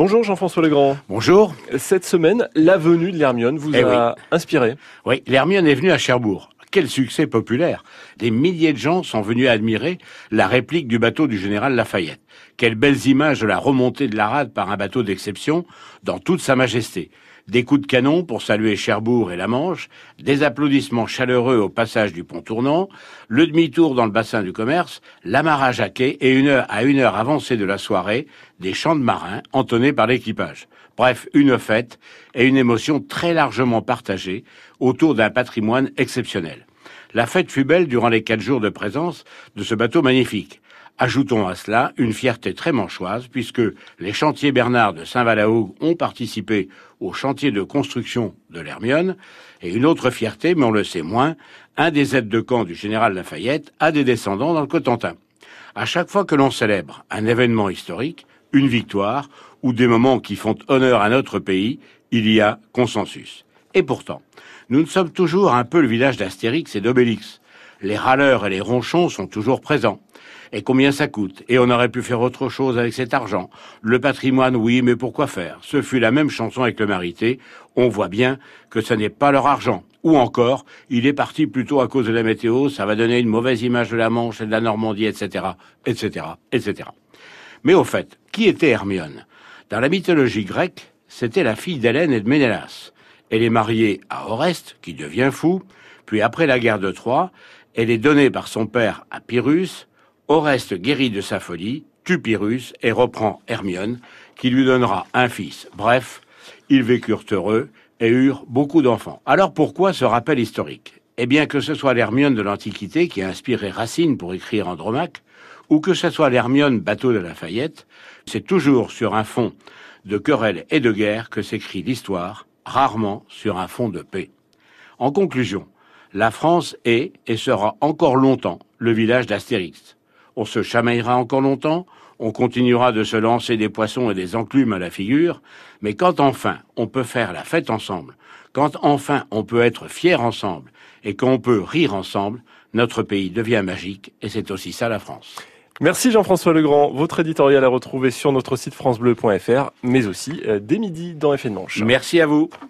Bonjour Jean-François Legrand. Bonjour. Cette semaine, la venue de l'Hermione vous Eh a inspiré. Oui, l'Hermione est venue à Cherbourg. Quel succès populaire Des milliers de gens sont venus admirer la réplique du bateau du général Lafayette. Quelles belles images de la remontée de la rade par un bateau d'exception dans toute sa majesté. Des coups de canon pour saluer Cherbourg et la Manche, des applaudissements chaleureux au passage du pont tournant, le demi-tour dans le bassin du commerce, l'amarrage à quai et une heure à une heure avancée de la soirée, des chants de marins entonnés par l'équipage. Bref, une fête et une émotion très largement partagée autour d'un patrimoine exceptionnel. La fête fut belle durant les quatre jours de présence de ce bateau magnifique. Ajoutons à cela une fierté très manchoise, puisque les chantiers Bernard de Saint-Valahogue ont participé au chantier de construction de l'Hermione, et une autre fierté, mais on le sait moins, un des aides de camp du général Lafayette a des descendants dans le Cotentin. À chaque fois que l'on célèbre un événement historique, une victoire, ou des moments qui font honneur à notre pays, il y a consensus. Et pourtant, nous ne sommes toujours un peu le village d'Astérix et d'Obélix. Les râleurs et les ronchons sont toujours présents. Et combien ça coûte? Et on aurait pu faire autre chose avec cet argent. Le patrimoine, oui, mais pourquoi faire? Ce fut la même chanson avec le Marité. On voit bien que ce n'est pas leur argent. Ou encore, il est parti plutôt à cause de la météo, ça va donner une mauvaise image de la Manche et de la Normandie, etc., etc., etc. Mais au fait, qui était Hermione? Dans la mythologie grecque, c'était la fille d'Hélène et de Ménélas. Elle est mariée à Oreste, qui devient fou, puis après la guerre de Troie, elle est donnée par son père à Pyrrhus, Oreste guérit de sa folie, tue Pyrrhus et reprend Hermione, qui lui donnera un fils. Bref, ils vécurent heureux et eurent beaucoup d'enfants. Alors pourquoi ce rappel historique? Eh bien que ce soit l'Hermione de l'Antiquité qui a inspiré Racine pour écrire Andromaque, ou que ce soit l'Hermione bateau de Lafayette, c'est toujours sur un fond de querelles et de guerre que s'écrit l'histoire, rarement sur un fond de paix. En conclusion, la France est et sera encore longtemps le village d'Astérix on se chamaillera encore longtemps, on continuera de se lancer des poissons et des enclumes à la figure, mais quand enfin on peut faire la fête ensemble, quand enfin on peut être fier ensemble et qu'on peut rire ensemble, notre pays devient magique et c'est aussi ça la France. Merci Jean-François Legrand. Votre éditorial à retrouver sur notre site francebleu.fr, mais aussi euh, dès midi dans Effet de Manche. Merci à vous.